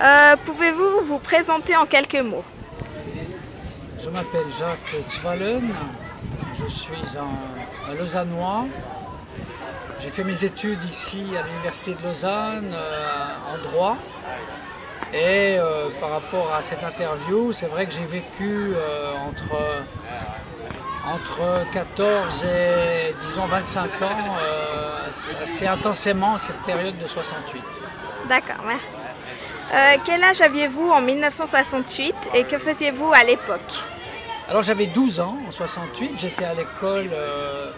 Euh, Pouvez-vous vous présenter en quelques mots Je m'appelle Jacques Zwallen, je suis un, Lausannois. J'ai fait mes études ici à l'Université de Lausanne euh, en droit. Et euh, par rapport à cette interview, c'est vrai que j'ai vécu entre, entre 14 et disons 25 ans assez intensément cette période de 68. D'accord, merci. Euh, quel âge aviez-vous en 1968 et que faisiez-vous à l'époque Alors j'avais 12 ans en 68, j'étais à l'école, euh,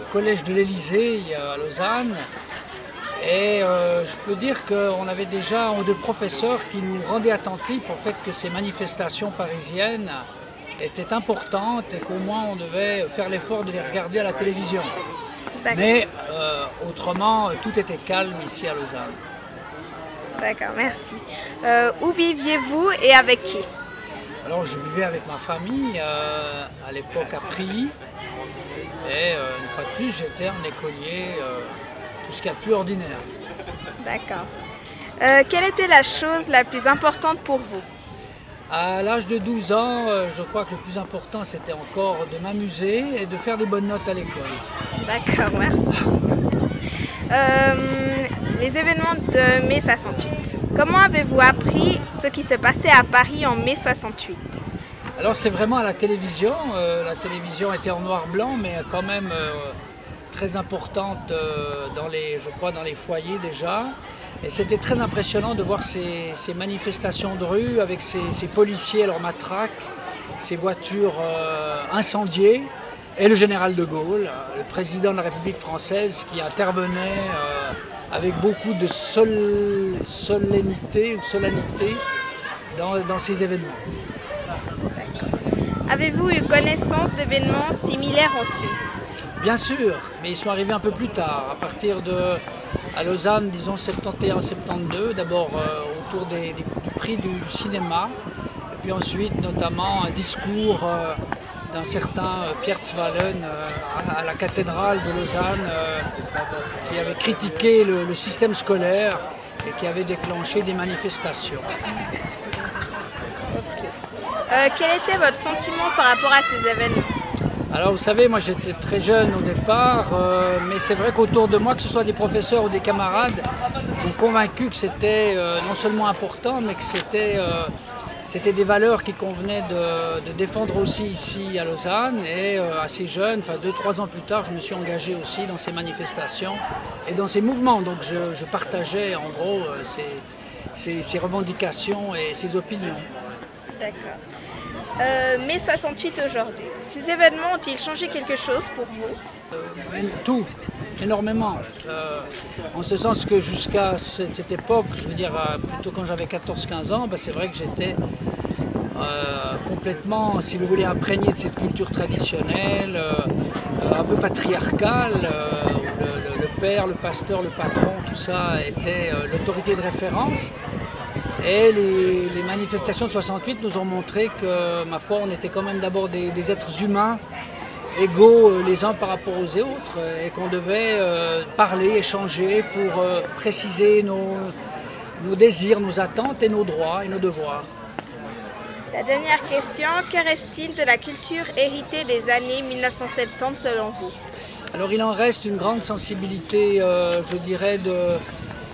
au collège de l'Élysée à Lausanne. Et euh, je peux dire qu'on avait déjà un ou deux professeurs qui nous rendaient attentifs au fait que ces manifestations parisiennes étaient importantes et qu'au moins on devait faire l'effort de les regarder à la télévision. Mais autrement, tout était calme ici à Lausanne. D'accord, merci. Euh, où viviez-vous et avec qui? Alors je vivais avec ma famille euh, à l'époque à Prilly. Et euh, une fois de plus, j'étais un écolier, tout ce qu'il y a de plus ordinaire. D'accord. Quelle était la chose la plus importante pour vous? À l'âge de 12 ans, je crois que le plus important, c'était encore de m'amuser et de faire des bonnes notes à l'école. D'accord, merci. Les événements de mai 68. Comment avez-vous appris ce qui se passait à Paris en mai 68 Alors c'est vraiment à la télévision. euh, la télévision était en noir-blanc, mais quand même euh, très importante euh, dans les, je crois, dans les foyers déjà. Et c'était très impressionnant de voir ces, manifestations de rue avec ces, ces policiers à leurs matraques, ces voitures incendiées, et le général de Gaulle, le président de la République française, qui intervenait avec beaucoup de sol- solennité ou solennité dans, dans ces événements. Avez-vous eu connaissance d'événements similaires en Suisse? Bien sûr, mais ils sont arrivés un peu plus tard, à partir de, à Lausanne, disons 71-72, d'abord euh, autour des- des- du prix du, du cinéma, et puis ensuite notamment un discours euh, d'un certain euh, Pierre Zwallen euh, à, la cathédrale de Lausanne, euh, qui avait critiqué le, le système scolaire et qui avait déclenché des manifestations. Euh, Quel était votre sentiment par rapport à ces événements Alors vous savez, moi j'étais très jeune au départ, euh, mais c'est vrai qu'autour de moi, que ce soit des professeurs ou des camarades, m'ont convaincu que c'était euh, non seulement important, mais que c'était c'était des valeurs qui convenaient de, défendre aussi ici à Lausanne. Et euh, assez jeune, enfin deux, trois ans plus tard, je me suis engagé aussi dans ces manifestations et dans ces mouvements. Donc je, partageais en gros euh, ces revendications et ces opinions. D'accord. Euh, mai 68 aujourd'hui. Ces événements ont-ils changé quelque chose pour vous Men- Tout, énormément. Euh, en ce sens que jusqu'à ce- cette époque, je veux dire euh, plutôt quand j'avais 14-15 ans, ben, c'est vrai que j'étais euh, complètement, si vous voulez, imprégné de cette culture traditionnelle, euh, euh, un peu patriarcale, euh, où le, père, le pasteur, le patron, tout ça était euh, l'autorité de référence. Et les, les manifestations de 68 nous ont montré que, ma foi, on était quand même d'abord des, des êtres humains égaux euh, les uns par rapport aux autres et qu'on devait euh, parler, échanger pour euh, préciser nos, nos désirs, nos attentes et nos droits et nos devoirs. La dernière question, que reste-t-il de la culture héritée des années 1970 selon vous? Alors il en reste une grande sensibilité, euh, je dirais, de,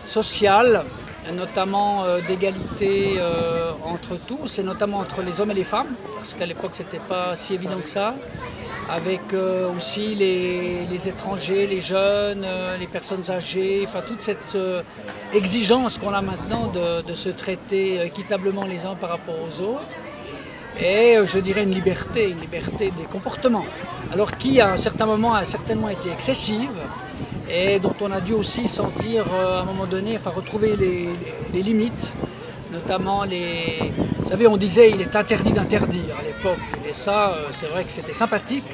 sociale, notamment euh, d'égalité euh, entre tous, et notamment entre les hommes et les femmes, parce qu'à l'époque c'était pas si évident que ça, avec euh, aussi les, étrangers, les jeunes, les personnes âgées, enfin toute cette exigence qu'on a maintenant de, de se traiter équitablement les uns par rapport aux autres et je dirais une liberté, une liberté des comportements. Alors qui à un certain moment a certainement été excessive et dont on a dû aussi sentir euh, à un moment donné, enfin retrouver les, limites, notamment les... Vous savez, on disait il est interdit d'interdire à l'époque et ça euh, c'est vrai que c'était sympathique.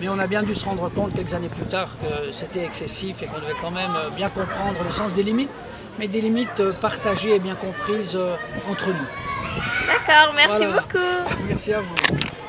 Mais on a bien dû se rendre compte quelques années plus tard que c'était excessif et qu'on devait quand même euh, bien comprendre le sens des limites, mais des limites partagées et bien comprises entre nous. D'accord, merci Voilà. beaucoup. Merci à vous.